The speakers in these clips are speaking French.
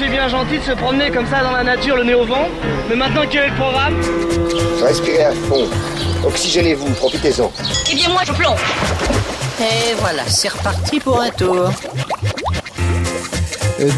c'est bien gentil de se promener comme ça dans la nature, le nez au vent. Mais maintenant, quel est le programme Respirez à fond. Oxygénez-vous, profitez-en. Eh bien, moi, je plonge. Et voilà, c'est reparti pour un tour.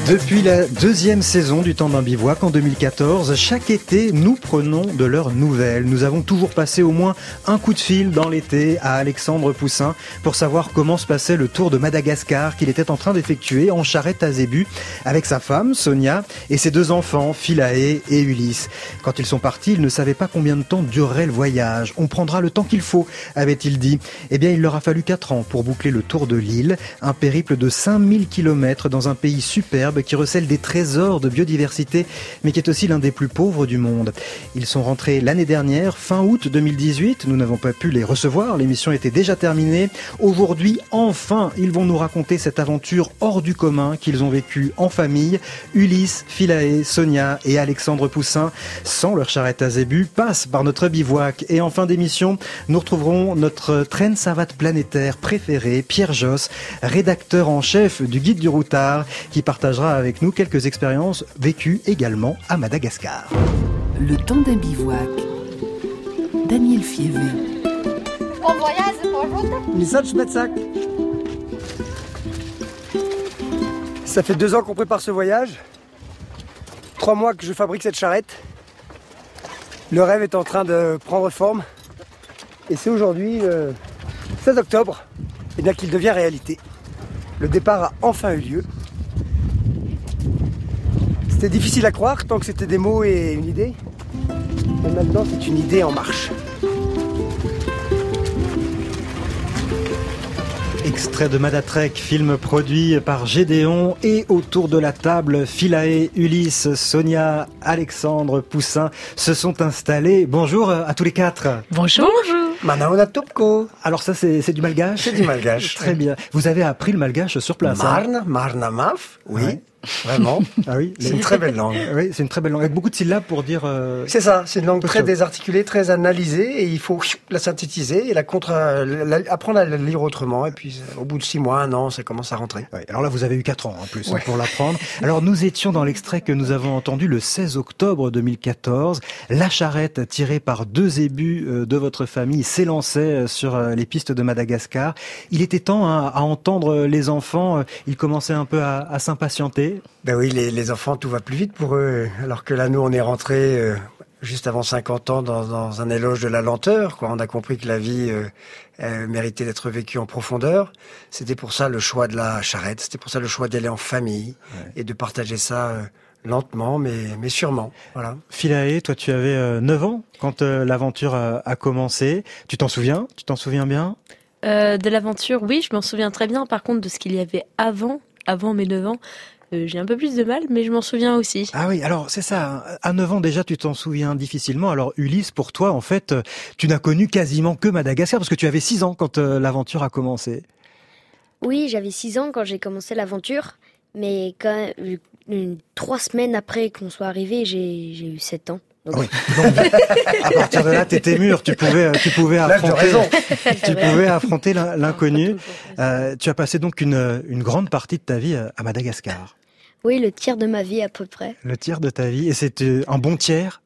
Depuis la deuxième saison du temps d'un bivouac en 2014, chaque été, nous prenons de leurs nouvelles. Nous avons toujours passé au moins un coup de fil dans l'été à Alexandre Poussin pour savoir comment se passait le tour de Madagascar qu'il était en train d'effectuer en charrette à Zébu avec sa femme, Sonia, et ses deux enfants, Philae et Ulysse. Quand ils sont partis, ils ne savaient pas combien de temps durerait le voyage. On prendra le temps qu'il faut, avait-il dit. Eh bien, il leur a fallu quatre ans pour boucler le tour de l'île, un périple de 5000 km dans un pays super qui recèle des trésors de biodiversité, mais qui est aussi l'un des plus pauvres du monde. Ils sont rentrés l'année dernière, fin août 2018. Nous n'avons pas pu les recevoir, l'émission était déjà terminée. Aujourd'hui, enfin, ils vont nous raconter cette aventure hors du commun qu'ils ont vécue en famille. Ulysse, Philae, Sonia et Alexandre Poussin, sans leur charrette à zébu, passent par notre bivouac. Et en fin d'émission, nous retrouverons notre traîne savate planétaire préféré, Pierre Josse, rédacteur en chef du Guide du Routard, qui partagera avec nous quelques expériences vécues également à Madagascar. Le temps d'un bivouac. Daniel Fievé. Bon voyage, bonjour. Message Metsac. Ça fait deux ans qu'on prépare ce voyage. Trois mois que je fabrique cette charrette. Le rêve est en train de prendre forme. Et c'est aujourd'hui, le 16 octobre, et bien qu'il devient réalité. Le départ a enfin eu lieu. C'était difficile à croire tant que c'était des mots et une idée. Mais maintenant, c'est une idée en marche. Extrait de Madatrek, film produit par Gédéon et autour de la table, Philae, Ulysse, Sonia, Alexandre, Poussin se sont installés. Bonjour à tous les quatre. Bonjour. Bonjour. Manaona Topko. Alors ça c'est du malgache C'est du malgache. Très bien. Vous avez appris le malgache sur place. Marne, hein Marnamaf, oui. Vraiment Ah oui, c'est une très belle langue. Oui, c'est une très belle langue avec beaucoup de syllabes pour dire. Euh... C'est ça, c'est une langue très désarticulée, très analysée, et il faut la synthétiser et la contre, la, apprendre à la lire autrement. Et puis, au bout de six mois, un an, ça commence à rentrer. Ouais, alors là, vous avez eu quatre ans en plus ouais. pour l'apprendre. Alors nous étions dans l'extrait que nous avons entendu le 16 octobre 2014. La charrette tirée par deux ébus de votre famille s'élançait sur les pistes de Madagascar. Il était temps à, à entendre les enfants. Ils commençaient un peu à, à s'impatienter. Ben oui, les, les, enfants, tout va plus vite pour eux. Alors que là, nous, on est rentrés euh, juste avant 50 ans dans, dans, un éloge de la lenteur. Quoi. On a compris que la vie euh, euh, méritait d'être vécue en profondeur. C'était pour ça le choix de la charrette. C'était pour ça le choix d'aller en famille ouais. et de partager ça euh, lentement, mais, mais sûrement. Voilà. Philae, toi, tu avais 9 ans quand l'aventure a, a, commencé. Tu t'en souviens? Tu t'en souviens bien? De l'aventure, oui, je m'en souviens très bien. Par contre, de ce qu'il y avait avant, avant mes 9 ans, euh, j'ai un peu plus de mal, mais je m'en souviens aussi. Ah oui, alors c'est ça. hein. À 9 ans déjà, tu t'en souviens difficilement. Alors Ulysse, pour toi, en fait, tu n'as connu quasiment que Madagascar parce que tu avais 6 ans quand euh, l'aventure a commencé. Oui, j'avais 6 ans quand j'ai commencé l'aventure, mais quand une, trois semaines après qu'on soit arrivé, j'ai eu 7 ans. Donc... Oui. Donc, à partir de là, t'étais mûr. Tu pouvais, tu pouvais affronter, tu pouvais affronter l'inconnu. Euh, tu as passé donc une, une grande partie de ta vie à Madagascar. Oui, le tiers de ma vie à peu près. Le tiers de ta vie, et c'était un bon tiers.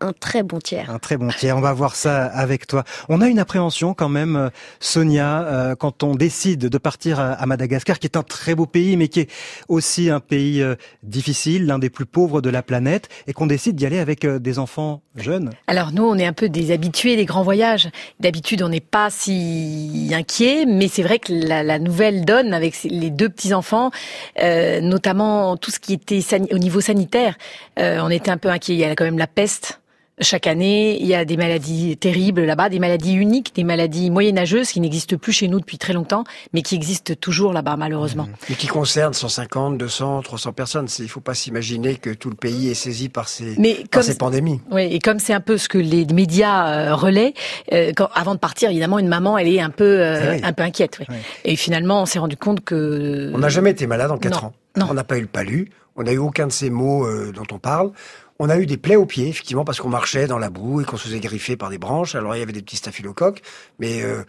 Un très bon tiers. Un très bon tiers. On va voir ça avec toi. On a une appréhension quand même, Sonia, euh, quand on décide de partir à, Madagascar, qui est un très beau pays, mais qui est aussi un pays euh, difficile, l'un des plus pauvres de la planète, et qu'on décide d'y aller avec euh, des enfants jeunes. Alors nous, on est un peu des habitués des grands voyages. D'habitude, on n'est pas si inquiet, mais c'est vrai que la, la, nouvelle donne avec les deux petits enfants, euh, notamment tout ce qui était au niveau sanitaire, on était un peu inquiet. Il y a quand même la peste chaque année, il y a des maladies terribles là-bas, des maladies uniques, des maladies moyenâgeuses qui n'existent plus chez nous depuis très longtemps, mais qui existent toujours là-bas, malheureusement. Et qui concernent 150, 200, 300 personnes. Il ne faut pas s'imaginer que tout le pays est saisi par ces, mais par ces pandémies. Oui, et comme c'est un peu ce que les médias euh, relaient, euh, quand, avant de partir, évidemment, une maman, elle est un peu, euh, oui. un peu inquiète. Oui. Oui. Et finalement, on s'est rendu compte que... On n'a jamais été malade en 4 non. ans. Non. On n'a pas eu le palu. On n'a eu aucun de ces mots dont on parle. On a eu des plaies aux pieds, effectivement, parce qu'on marchait dans la boue et qu'on se faisait griffer par des branches. Alors il y avait des petits staphylocoques, mais euh,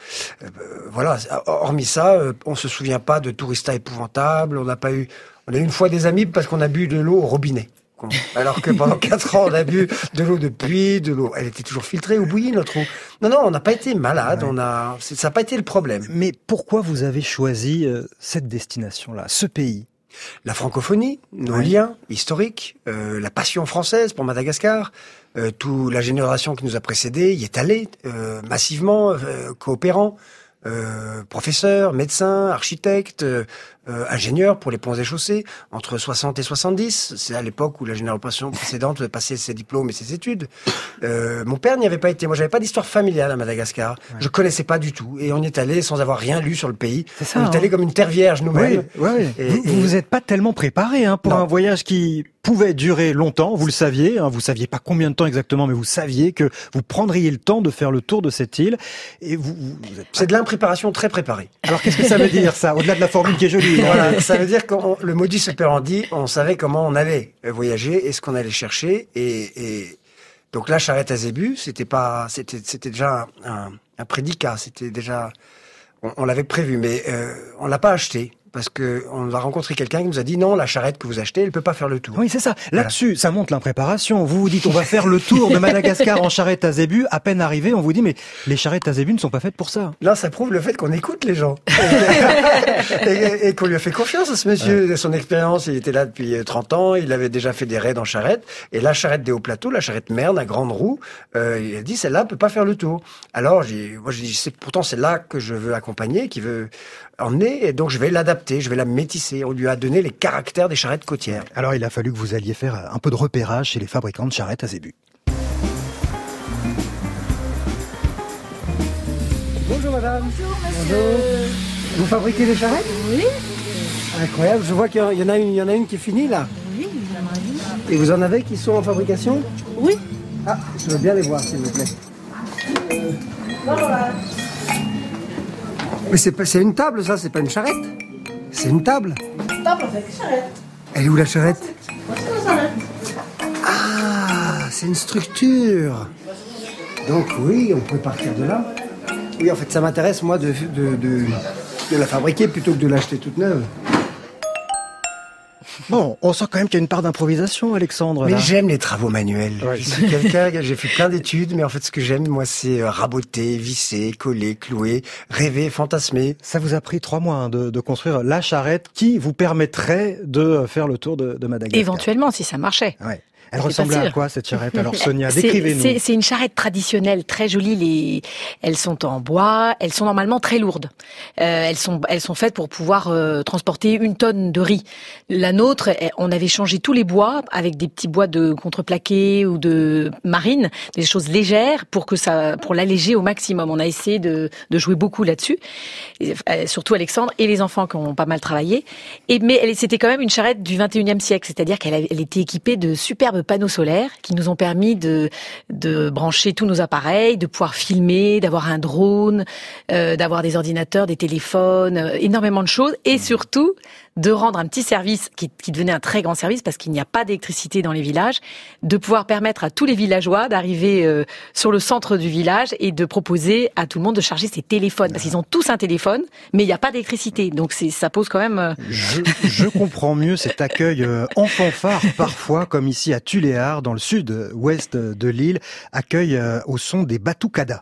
euh, voilà. Hormis ça, euh, on se souvient pas de touristas épouvantables. On n'a pas eu, On a eu une fois des amis parce qu'on a bu de l'eau au robinet. Alors que pendant quatre ans, on a bu de l'eau de puits, de l'eau. Elle était toujours filtrée ou bouillie, notre eau. Non, non, on n'a pas été malade. On a, ça n'a pas été le problème. Mais pourquoi vous avez choisi euh, cette destination-là, ce pays? La francophonie, nos Ouais. liens historiques, euh, la passion française pour Madagascar, euh, toute la génération qui nous a précédés y est allée euh, massivement, euh, coopérant, euh, professeurs, médecins, architectes, euh, euh, ingénieurs pour les ponts et chaussées, entre 60 et 70. C'est à l'époque où la génération précédente passait ses diplômes et ses études. Euh, mon père n'y avait pas été. Moi, j'avais pas d'histoire familiale à Madagascar. Je connaissais pas du tout. Et on y est allé sans avoir rien lu sur le pays. C'est ça, on est allé hein. comme une terre vierge nous-mêmes. Oui, oui. Et- vous, et- vous vous êtes pas tellement préparé hein, pour Non. un voyage qui pouvait durer longtemps. Vous le saviez. Hein, vous saviez pas combien de temps exactement, mais vous saviez que vous prendriez le temps de faire le tour de cette île. Et vous, vous, vous êtes C'est de l'impréparation très préparée. Alors qu'est-ce que ça veut dire ça? Au-delà de la formule qui est jolie. Voilà, ça veut dire que le modus operandi, on savait comment on allait voyager et ce qu'on allait chercher. Et, et donc la charrette à zébu, c'était pas, c'était, c'était déjà un, un, un prédicat. C'était déjà, on, on l'avait prévu, mais euh, on l'a pas acheté parce que on a rencontré quelqu'un qui nous a dit non, la charrette que vous achetez, elle peut pas faire le tour. Oui, c'est ça. Là-dessus, ça montre l'impréparation. Vous vous dites, on va faire le tour de Madagascar en charrette à zébu. À peine arrivé, on vous dit, mais les charrettes à zébu ne sont pas faites pour ça. Là, ça prouve le fait qu'on écoute les gens et, et qu'on lui a fait confiance à ce monsieur. Son expérience, il était là depuis euh, 30 ans, il avait déjà fait des raids en charrette. Et la charrette des hauts plateaux, la charrette merne à grande roue, euh, il a dit celle-là peut pas faire le tour. Alors, moi, j'ai dit pourtant c'est là que je veux accompagner, qui veut emmener, et donc je vais l'adapter, je vais la métisser. On lui a donné les caractères des charrettes côtières. Alors il a fallu que vous alliez faire un peu de repérage chez les fabricants de charrettes à zébu. Bonjour madame. Bonjour Vous fabriquez des charrettes Oui. Incroyable, je vois qu'il y en- a une, il y en a une qui est finie là. Oui, Et vous en avez qui sont en fabrication Oui. Ah, je veux bien les voir s'il vous plaît. Pas- c'est une table ça, c'est pas une charrette. C'est une table. Table avec charrette. Elle est où la charrette? Voici la charrette. Ah, c'est une structure. Donc oui, on peut partir de là. Oui, en fait, ça m'intéresse moi de, de, de, de la fabriquer plutôt que de l'acheter toute neuve. Bon, on sent quand même qu'il y a une part d'improvisation, Alexandre. Mais j'aime les travaux manuels. Ouais. Je suis quelqu'un, j'ai fait plein d'études, mais en fait, ce que j'aime, moi, c'est euh, raboter, visser, coller, clouer, rêver, fantasmer. Ça vous a pris trois mois hein, de, de construire la charrette qui vous permettrait de faire le tour de, de Madagascar. Éventuellement, si ça marchait. Ouais. Elle ressemblait à quoi cette charrette? Alors Sonia, décrivez-nous. C'est une charrette traditionnelle, très jolie. Les, elles sont en bois, elles sont normalement très lourdes. Euh, elles sont, elles sont faites pour pouvoir euh, transporter une tonne de riz. La nôtre, eh, on avait changé tous les bois avec des petits bois de contreplaqué ou de marine, des choses légères pour que ça, pour l'alléger au maximum. On a essayé de, de jouer beaucoup là-dessus, euh, surtout Alexandre et les enfants qui ont pas mal travaillé. Et mais c'était quand même une charrette du 21e siècle, c'est-à-dire qu'elle était équipée de superbes panneaux solaires qui nous ont permis de, de brancher tous nos appareils, de pouvoir filmer, d'avoir un drone, euh, d'avoir des ordinateurs, des téléphones, euh, énormément de choses, et surtout de rendre un petit service qui, qui devenait un très grand service parce qu'il n'y a pas d'électricité dans les villages, de pouvoir permettre à tous les villageois d'arriver euh, sur le centre du village et de proposer à tout le monde de charger ses téléphones parce qu'ils ont tous un téléphone, mais il n'y a pas d'électricité, donc ça pose quand même. euh, Je, je comprends mieux cet accueil euh, en fanfare parfois, comme ici à Tuléar, dans le sud-ouest de l'île, accueil euh, au son des batucadas.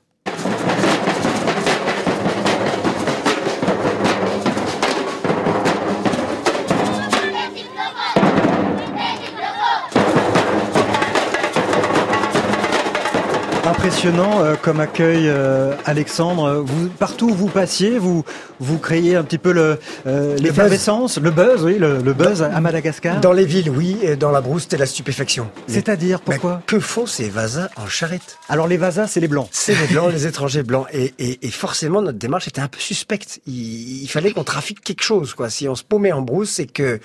Impressionnant euh, comme accueil, euh, Alexandre. Vous, partout où vous passiez, vous vous créiez un petit peu le euh, l'effervescence, le buzz, oui, le, le buzz à Madagascar. Dans les villes, oui, et dans la brousse, c'était la stupéfaction. C'est-à-dire pourquoi? Que font ces vasas en charrette? Alors les vasas, c'est les blancs. C'est les blancs, les étrangers blancs. Et, et, et forcément, notre démarche était un peu suspecte. Il, il fallait qu'on trafique quelque chose, quoi. Si on se paumait en brousse, c'est que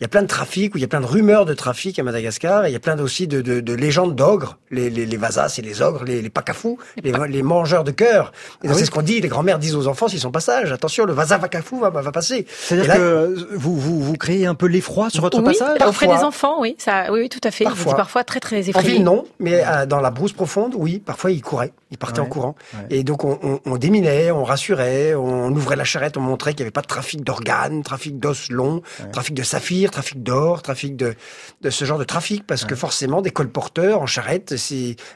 il y a plein de trafic, ou il y a plein de rumeurs de trafic à Madagascar, et il y a plein aussi de, de, de légendes d'ogres. Les, les, les vasas, c'est les ogres, les, les pacafous, les, les mangeurs de cœur. Ah c'est oui. ce qu'on dit, les grands-mères disent aux enfants s'ils sont pas sages, attention, le vasavacafou va, va passer. C'est-à-dire que vous, vous, vous créez un peu l'effroi sur votre oui, passage? auprès Parfois. des enfants, oui, ça, oui, oui, tout à fait. Parfois. Parfois très très En effrayé. ville, non, mais euh, dans la brousse profonde, oui, parfois ils couraient, ils partaient Ouais, en courant. ouais. Et donc on, on, on déminait, on rassurait, on ouvrait la charrette, on montrait qu'il n'y avait pas de trafic d'organes, trafic d'os longs, trafic de saphir, trafic d'or, trafic de, de ce genre de trafic, parce que forcément, des colporteurs en charrette,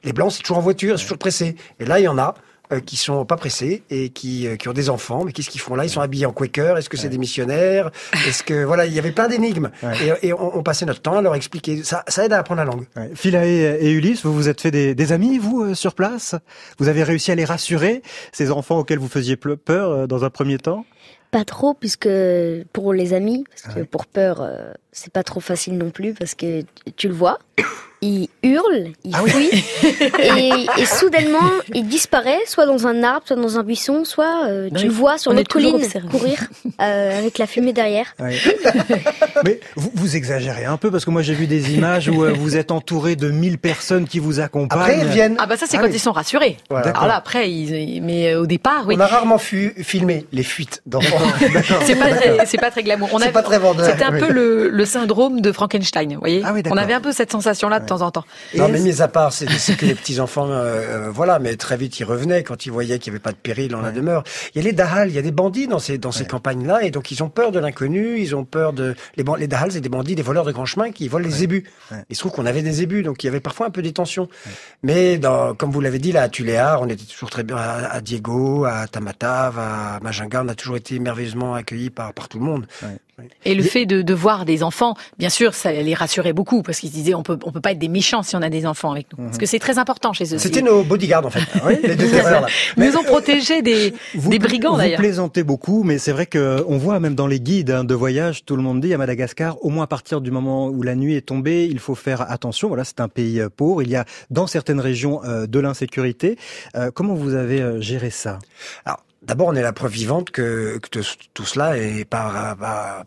les blancs, c'est toujours en voiture, c'est toujours pressé. Et là, il y en a. euh, qui sont pas pressés et qui, euh, qui ont des enfants, mais qu'est-ce qu'ils font là? Ils sont habillés en Quaker. Est-ce que c'est des missionnaires? Est-ce que voilà, il y avait plein d'énigmes et, et on, on passait notre temps à leur expliquer. Ça, ça aide à apprendre la langue. Ouais. Philae et Ulysse, vous vous êtes fait des, des amis, vous, euh, sur place? Vous avez réussi à les rassurer, ces enfants auxquels vous faisiez peur euh, dans un premier temps? Pas trop, puisque pour les amis, parce que Ouais. pour peur, euh, c'est pas trop facile non plus, parce que tu le vois, il hurle, il Ah oui. fuit, et, et soudainement, il disparaît, soit dans un arbre, soit dans un buisson, soit euh, Non, tu le vois sur notre colline observé. courir, euh, avec la fumée derrière. Ouais. Mais vous, vous exagérez un peu parce que moi j'ai vu des images où euh, vous êtes entouré de 1000 personnes qui vous accompagnent. Après, ils viennent. Ah bah ça c'est Ah quand oui. ils sont rassurés. Voilà. Alors là après, ils, mais euh, au départ, oui. On a rarement fu- filmé les fuites d'enfants. C'est pas très, c'est pas très glamour. On C'est avait- pas très vendeur. C'était un Oui. peu le, le syndrome de Frankenstein, vous voyez. Ah oui, On avait un peu cette sensation-là temps en temps. Non, mais mis à part, c'est que les petits enfants, euh, euh, voilà, mais très vite ils revenaient quand ils voyaient qu'il n'y avait pas de péril dans la demeure. Il y a les Dahal, il y a des bandits dans ces dans ces campagnes-là, et donc ils ont peur de l'inconnu, ils ont peur de les, les Dahal, c'est des bandits, des voleurs de grand chemin qui volent les zébus. Ouais. Il se trouve qu'on avait des zébus, donc il y avait parfois un peu des tensions. Mais dans, comme vous l'avez dit là, à Tuléar, on était toujours très bien à, à Diego, à Tamatave, à Majinga, on a toujours été merveilleusement accueillis par par tout le monde. Et le fait de, de voir des enfants, bien sûr, ça les rassurait beaucoup parce qu'ils se disaient on peut on peut pas être des méchants si on a des enfants avec nous. Parce que c'est très important chez eux. C'était nos bodyguards en fait, les deux terreurs là. Ils nous ont protégés des, Vous, des brigands vous d'ailleurs. plaisantez beaucoup, mais c'est vrai que on voit même dans les guides hein, de voyage, tout le monde dit à Madagascar, au moins à partir du moment où la nuit est tombée, il faut faire attention. Voilà, c'est un pays euh, pauvre. Il y a dans certaines régions euh, de l'insécurité. Euh, comment vous avez géré ça? Alors, d'abord, on est la preuve vivante que, tout, cela est pas,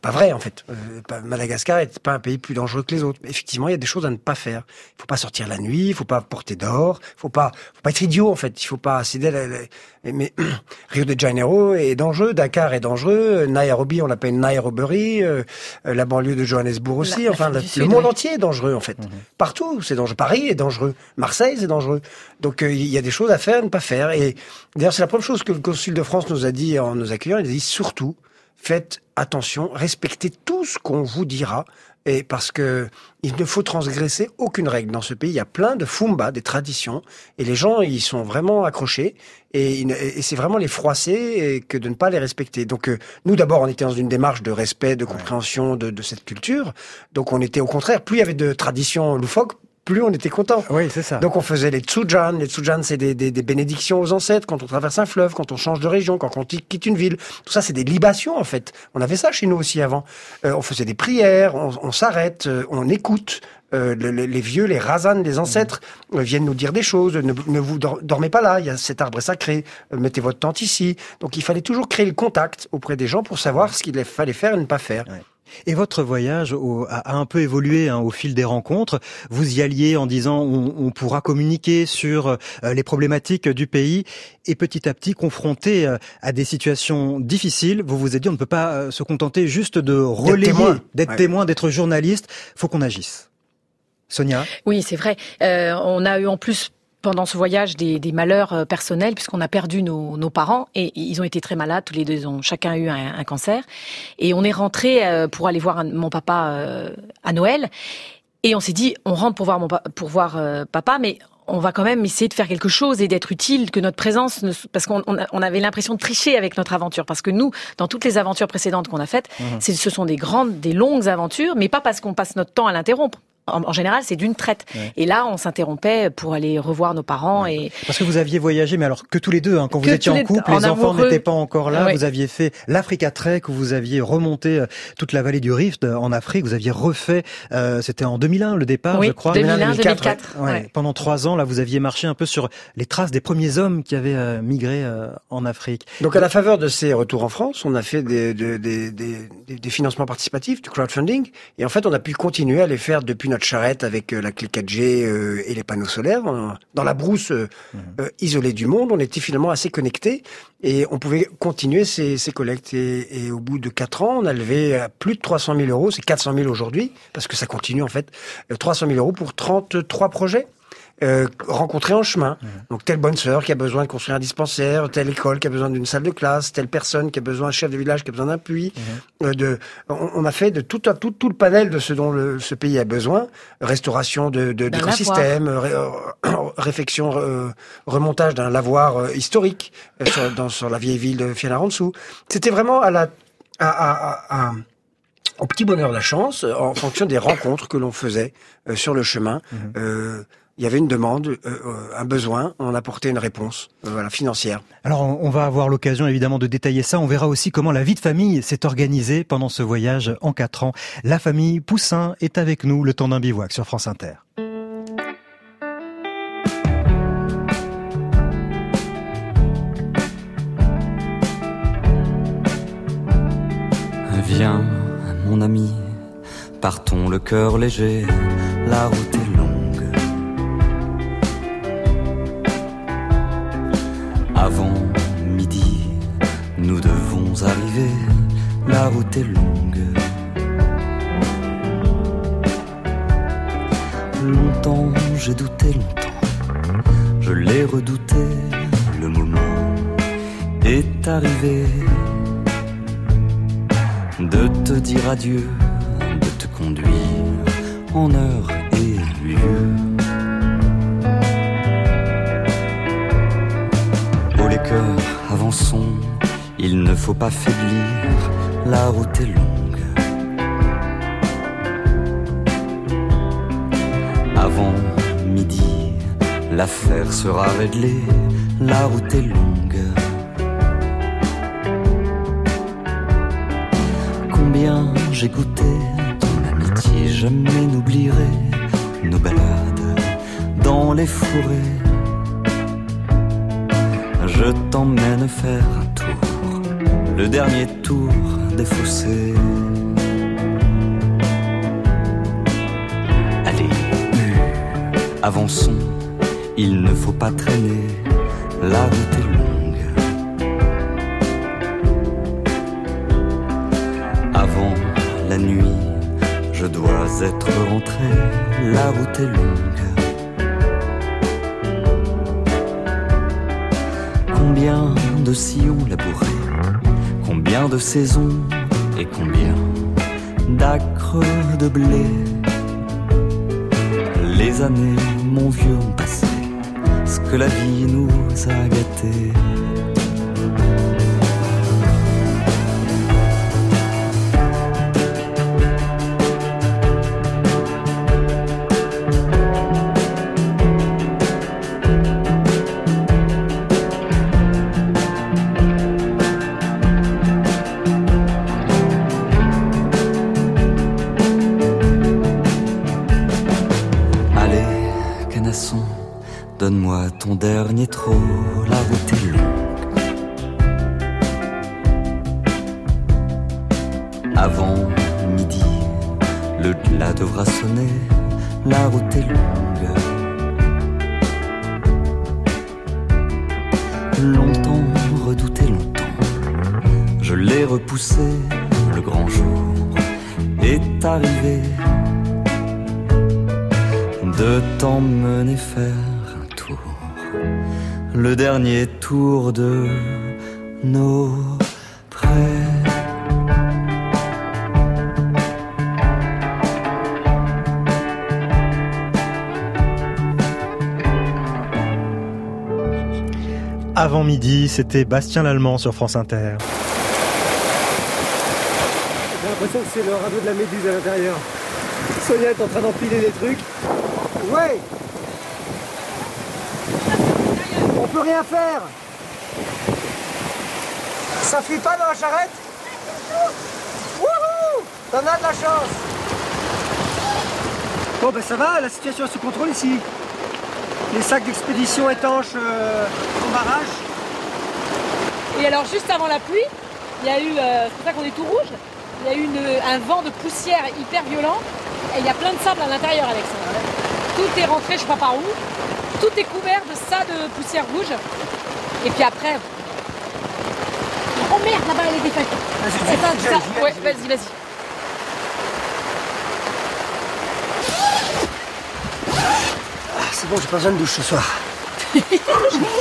vrai, en fait. Euh, Madagascar est pas un pays plus dangereux que les autres. Effectivement, il y a des choses à ne pas faire. Il faut pas sortir la nuit, il faut pas porter d'or, il pas, faut pas être idiot, en fait. Il faut pas céder la- la- mais Rio de Janeiro est dangereux, Dakar est dangereux, Nairobi, on l'appelle Nairobi, euh, la banlieue de Johannesburg aussi. La- enfin, le, Sud, monde oui. entier est dangereux, en fait. Partout, c'est dangereux. Paris est dangereux. Marseille, c'est dangereux. Donc, euh, il y a des choses à faire, à ne pas faire. Et d'ailleurs, c'est la première chose que le consul de France nous a dit en nous accueillant. Il a dit surtout, faites attention, respectez tout ce qu'on vous dira. Et parce que il ne faut transgresser aucune règle dans ce pays. Il y a plein de fumba, des traditions, et les gens ils sont vraiment accrochés. Et, c'est vraiment les froisser que de ne pas les respecter. Donc euh, nous d'abord on était dans une démarche de respect, de compréhension de, de cette culture. Donc on était au contraire, plus il y avait de traditions loufoques, plus on était content. Oui, c'est ça. Donc on faisait les tsujan. Les tsujan, c'est des, des, des bénédictions aux ancêtres quand on traverse un fleuve, quand on change de région, quand on quitte une ville. Tout ça, c'est des libations en fait. On avait ça chez nous aussi avant. Euh, on faisait des prières, on, on s'arrête, euh, on écoute. Euh, le- le- les vieux, les rasanes, les ancêtres euh, viennent nous dire des choses. Ne, ne vous dor- dormez pas là. Il y a cet arbre est sacré. Euh, mettez votre tente ici. Donc il fallait toujours créer le contact auprès des gens pour savoir ce qu'il fallait faire et ne pas faire. Et votre voyage au- a, a un peu évolué hein, au fil des rencontres. Vous y alliez en disant on, on pourra communiquer sur euh, les problématiques du pays et petit à petit confronté euh, à des situations difficiles, vous vous êtes dit on ne peut pas euh, se contenter juste de relayer, témoin. d'être Ouais. témoin, d'être journaliste. Faut qu'on agisse. Sonia, Oui, c'est vrai. Euh, on a eu en plus pendant ce voyage des, des malheurs euh, personnels puisqu'on a perdu nos, nos parents et ils ont été très malades. Tous les deux ils ont chacun eu un, un cancer. Et on est rentré euh, pour aller voir un- mon papa euh, à Noël. Et on s'est dit on rentre pour voir mon pour voir euh, papa mais on va quand même essayer de faire quelque chose et d'être utile, que notre présence, ne, parce qu'on on avait l'impression de tricher avec notre aventure, parce que nous, dans toutes les aventures précédentes qu'on a faites, c'est- ce sont des grandes, des longues aventures, mais pas parce qu'on passe notre temps à l'interrompre. En, en général, c'est d'une traite. Ouais. Et là, on s'interrompait pour aller revoir nos parents et parce que vous aviez voyagé, mais alors que tous les deux, hein, quand vous étiez en les- couple, en les enfants n'étaient pas encore là. Ouais. Vous aviez fait l'Africa Trek, où vous aviez remonté euh, toute la vallée du Rift euh, en Afrique. Vous aviez refait, euh, c'était en 2001 le départ, oui, je crois. 2001, 2004, 2004. Ouais, ouais. Pendant trois ans, là, vous aviez marché un peu sur les traces des premiers hommes qui avaient euh, migré euh, en Afrique. Donc à la faveur de ces retours en France, on a fait des, des, des- des financements participatifs, du crowdfunding, et en fait on a pu continuer à les faire depuis notre charrette avec euh, la clé 4G euh, et les panneaux solaires, dans, dans la brousse euh, euh, isolée du monde, on était finalement assez connectés et on pouvait continuer ces, ces collectes. Et, et au bout de quatre ans, on a levé à plus de 300 000 euros, c'est 400 000 aujourd'hui, parce que ça continue en fait, euh, 300 000 euros pour 33 projets. Euh, rencontrés en chemin. Donc telle bonne sœur qui a besoin de construire un dispensaire, telle école qui a besoin d'une salle de classe, telle personne qui a besoin, un chef de village qui a besoin d'un puits. Euh, de, on, on a fait de tout, tout, tout le panel de ce dont le, ce pays a besoin. Restauration de, de, ré- euh, réfection, euh, remontage d'un lavoir euh, historique euh, sur, dans, sur la vieille ville de Fianarantsoa. C'était vraiment à la, à, à, à- à- au petit bonheur de la chance, en fonction des rencontres que l'on faisait euh, sur le chemin. Euh, il y avait une demande, euh, euh, un besoin, on apportait une réponse euh, voilà, financière. Alors on on va avoir l'occasion évidemment de détailler ça. On verra aussi comment la vie de famille s'est organisée pendant ce voyage en quatre ans. La famille Poussin est avec nous le temps d'un bivouac sur France Inter. Viens, mon ami, partons le cœur léger, la route route est longue. Longtemps j'ai douté, longtemps, je l'ai redouté, le moment est arrivé de te dire adieu, de te conduire en heure et lieu. Oh les cœurs, avançons, il ne faut pas faiblir, la route est longue. Avant midi, l'affaire sera réglée, la route est longue. Combien j'ai goûté ton amitié, jamais n'oublierai nos balades dans les forêts. Je t'emmène faire un tour, le dernier tour des fossés. Allez, avançons, il ne faut pas traîner, la route est longue. Avant la nuit, je dois être rentré, la route est longue. Combien de sillons labourés, combien de saisons et combien d'acres de blé. Les années, mon vieux, ont passé, ce que la vie nous a gâtés. C'était Bastien Lallemand sur France Inter. J'ai l'impression que c'est le radeau de la méduse à l'intérieur. Sonia est en train d'empiler les trucs. Ouais On peut rien faire Ça fuit pas dans la charrette? Wouhou T'en as de la chance Bon ben ça va, la situation est sous contrôle ici. Les sacs d'expédition étanches euh, en barrage. Et alors juste avant la pluie, il y a eu, euh, c'est pour ça qu'on est tout rouge, il y a eu une- un vent de poussière hyper violent et il y a plein de sable à l'intérieur, Alexandre. Tout est rentré, je sais pas par où. Tout est couvert de ça, de poussière rouge. Et puis après. Oh merde, là-bas, elle est défaite. C'est pas. Ouais, vas-y, vas-y. Ah, c'est bon, j'ai pas besoin de douche ce soir.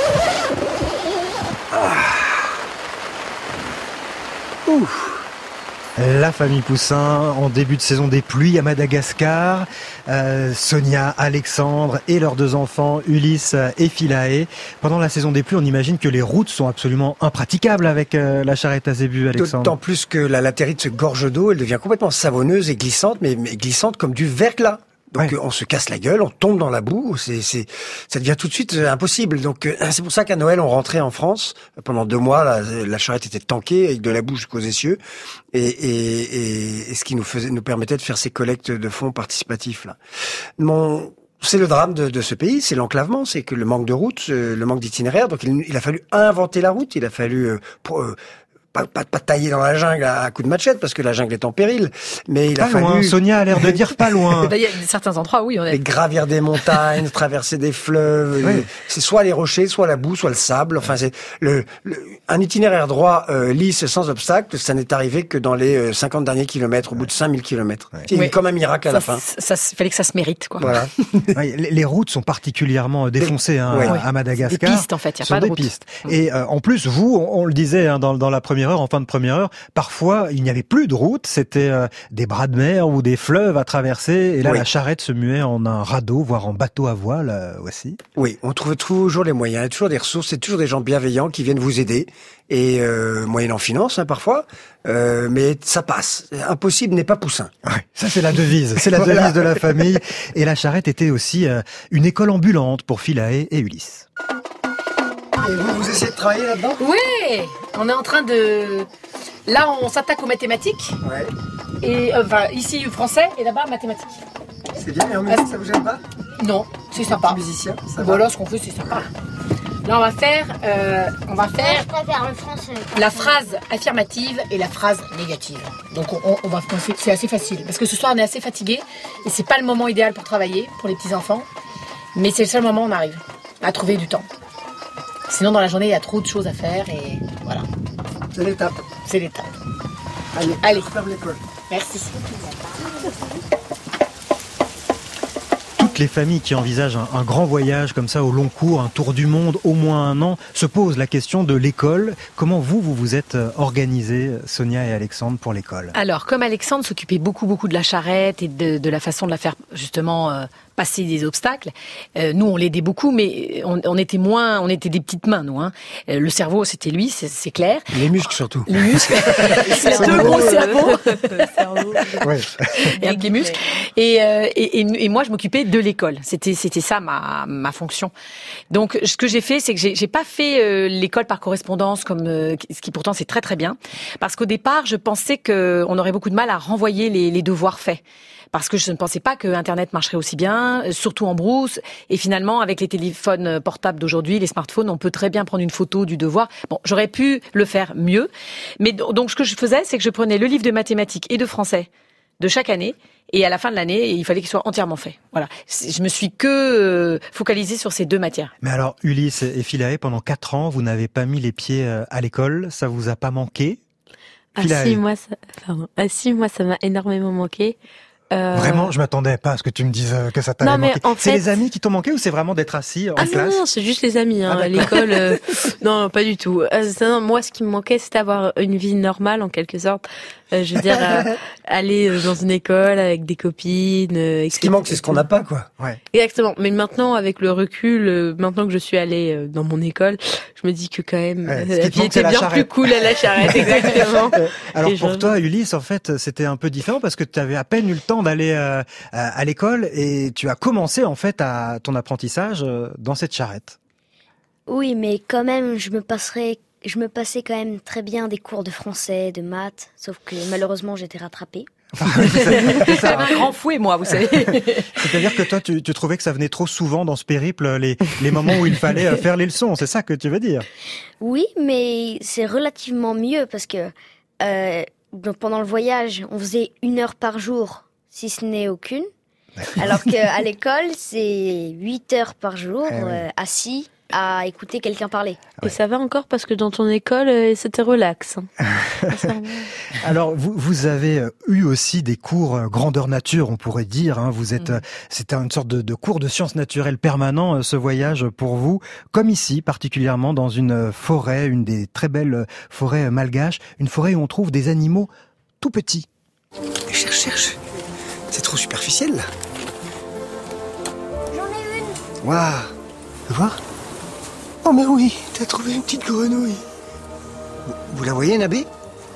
La famille Poussin en début de saison des pluies à Madagascar. Euh, Sonia, Alexandre et leurs deux enfants, Ulysse et Philae. Pendant la saison des pluies, on imagine que les routes sont absolument impraticables avec euh, la charrette à zébu, Alexandre. D'autant plus que la latérite se gorge d'eau, elle devient complètement savonneuse et glissante, mais, glissante comme du verglas. Donc on se casse la gueule, on tombe dans la boue, c'est, c'est, ça devient tout de suite euh, impossible. Donc euh, c'est pour ça qu'à Noël on rentrait en France pendant deux mois, la, la charrette était tankée avec de la boue jusqu'aux essieux, et, et, et, et ce qui nous faisait, nous permettait de faire ces collectes de fonds participatifs là. Mon c'est le drame de, de ce pays, c'est l'enclavement, c'est que le manque de route, euh, le manque d'itinéraire. Donc il, il, a fallu inventer la route, il a fallu euh, pour, euh, pas, pas, pas, tailler dans la jungle à, coup de machette parce que la jungle est en péril. Mais il pas a fallu. Loin. Sonia a l'air de dire pas loin. Il y a certains endroits, oui, on est. Et gravir des montagnes, traverser des fleuves. Oui. C'est soit les rochers, soit la boue, soit le sable. Enfin, c'est le, le, un itinéraire droit, euh, lisse, sans obstacle. Ça n'est arrivé que dans les euh, 50 derniers kilomètres, au bout de 5000 kilomètres. C'est oui. comme un miracle à ça, la fin. Ça, ça, fallait que ça se mérite, quoi. Voilà. les, les, routes sont particulièrement défoncées hein, oui. à Madagascar. Des pistes, en fait. Il y a pas de des route. pistes. Et euh, en plus, vous, on, on le disait hein, dans, dans la première heure, en fin de première heure, parfois il n'y avait plus de route, c'était euh, des bras de mer ou des fleuves à traverser, et là oui. la charrette se muait en un radeau, voire en bateau à voile euh, aussi. Oui, on trouve toujours les moyens, il y a toujours des ressources, c'est toujours des gens bienveillants qui viennent vous aider, et euh, moyennant finance hein, parfois, euh, mais ça passe. Impossible n'est pas poussin. Ouais, ça c'est la devise, c'est la devise de la famille. Et la charrette était aussi euh, une école ambulante pour Philae et Ulysse. Et vous, vous essayez de travailler là-dedans? Oui, on est en train de Là, on s'attaque aux mathématiques. Ouais. Et euh, enfin, ici français et là-bas mathématiques. C'est bien. Et en musique, ça vous gêne pas? Non, c'est sympa. Musicien. Ça voilà, ce qu'on fait, c'est sympa. Là, on va faire, euh, on va faire. Je préfère le français. La phrase affirmative et la phrase négative. Donc, on, on va, c'est assez facile parce que ce soir, on est assez fatigué et c'est pas le moment idéal pour travailler pour les petits enfants, mais c'est le seul moment où on arrive à trouver du temps. Sinon, dans la journée, il y a trop de choses à faire et voilà. C'est l'étape. C'est l'étape. Allez, Allez. l'école. Merci. Toutes les familles qui envisagent un, un, grand voyage comme ça au long cours, un tour du monde, au moins un an, se posent la question de l'école. Comment vous, vous vous êtes organisés, Sonia et Alexandre, pour l'école? Alors, comme Alexandre s'occupait beaucoup, beaucoup de la charrette et de, de la façon de la faire justement euh, passer des obstacles. Euh, nous, on l'aidait beaucoup, mais on, on, était moins, on était des petites mains, nous. Hein. Euh, le cerveau, c'était lui, c'est clair. Les muscles surtout. Les muscles. c'est deux gros cerveaux. ouais. Et avec les muscles. Et, euh, et, et, et moi, je m'occupais de l'école. C'était, c'était ça ma, ma fonction. Donc, ce que j'ai fait, c'est que j'ai pas fait euh, l'école par correspondance, comme ce qui pourtant c'est très très bien, parce qu'au départ, je pensais que on aurait beaucoup de mal à renvoyer les, les devoirs faits parce que je ne pensais pas que Internet marcherait aussi bien, surtout en brousse. Et finalement, avec les téléphones portables d'aujourd'hui, les smartphones, on peut très bien prendre une photo du devoir. Bon, j'aurais pu le faire mieux. Mais donc, ce que je faisais, c'est que je prenais le livre de mathématiques et de français de chaque année. Et à la fin de l'année, il fallait qu'il soit entièrement fait. Voilà. Je me suis que euh, focalisée sur ces deux matières. Mais alors, Ulysse et Philae, pendant quatre ans, vous n'avez pas mis les pieds euh, à l'école. Ça vous a pas manqué? Ah si, moi, ça... Pardon. Ah si, moi, ça m'a énormément manqué. Euh... Vraiment, je m'attendais pas à ce que tu me dises que ça t'avait manqué. En fait... C'est les amis qui t'ont manqué ou c'est vraiment d'être assis en ah classe Non, non c'est juste les amis. Hein. Ah, L'école, euh... non, pas du tout. Euh, non, moi, ce qui me manquait, c'était avoir une vie normale en quelque sorte. Euh, je veux dire, aller dans une école avec des copines. ce qui manque, c'est ce qu'on n'a pas, quoi. Ouais. Exactement. Mais maintenant, avec le recul, euh, maintenant que je suis allée dans mon école, je me dis que quand même, ouais, la vie était bien plus cool à la charrette. Exactement. Alors Et pour je... toi, Ulysse, en fait, c'était un peu différent parce que tu avais à peine eu le temps d'aller euh, à l'école et tu as commencé en fait à ton apprentissage dans cette charrette. Oui, mais quand même, je me passerai je me passais quand même très bien des cours de français, de maths, sauf que malheureusement j'étais rattrapée. J'avais un grand fouet, moi, vous savez. C'est-à-dire que toi, tu, tu, trouvais que ça venait trop souvent dans ce périple, les, les moments où il fallait faire les leçons, c'est ça que tu veux dire? Oui, mais c'est relativement mieux parce que euh, pendant le voyage, on faisait une heure par jour. Si ce n'est aucune. Alors qu'à l'école, c'est 8 heures par jour Eh oui. euh, assis à écouter quelqu'un parler. Et ça va encore parce que dans ton école, euh, c'était relax. hein. Alors, vous, vous avez euh, eu aussi des cours euh, grandeur nature, on pourrait dire. hein. Vous êtes, euh, c'était une sorte de, de cours de sciences naturelles permanent, ce voyage pour vous, comme ici, particulièrement dans une forêt, une des très belles forêts malgaches, une forêt où on trouve des animaux tout petits. Cherche, cherche. C'est trop superficiel, là. J'en ai une. Waouh Tu vois Oh, mais oui, t'as trouvé une petite grenouille. Vous, vous la voyez, Nabé?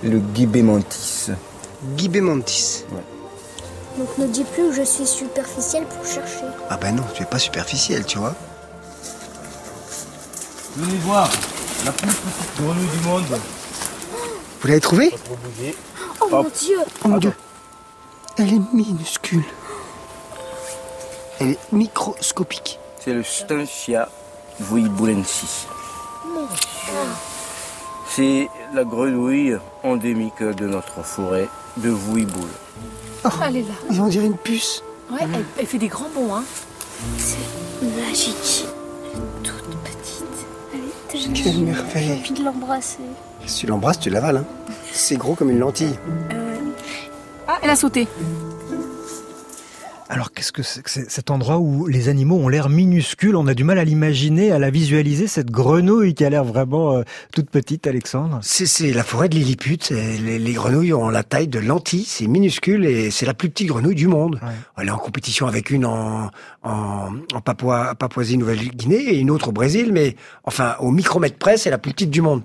Le guibémantis. Guibémantis. Donc ne dis plus que je suis superficielle pour chercher. Ah ben non, tu es pas superficiel, tu vois. Venez voir, la plus petite grenouille du monde. Vous l'avez trouvée? Oh mon dieu Oh mon dieu. Elle est minuscule. Elle est microscopique. C'est le Stantia vuibulensis. Mon dieu C'est la grenouille endémique de notre forêt de Vuiboul. Elle est là. Et on dirait une puce. Ouais, elle, elle fait des grands bonds, hein. C'est magique. Elle est toute petite. Elle est tellement Quelle merveille. J'ai envie de l'embrasser. Si tu l'embrasses, tu l'avales. Hein. C'est gros comme une lentille. Elle a sauté. Alors, qu'est-ce que c'est que cet endroit où les animaux ont l'air minuscules? On a du mal à l'imaginer, à la visualiser, cette grenouille qui a l'air vraiment euh, toute petite, Alexandre. C'est la forêt de Lilliput. Les, les grenouilles ont la taille de lentilles, c'est minuscule et c'est la plus petite grenouille du monde. Elle est en compétition avec une en, en, en Papouasie-Nouvelle-Guinée et une autre au Brésil, mais enfin au micromètre près, c'est la plus petite du monde.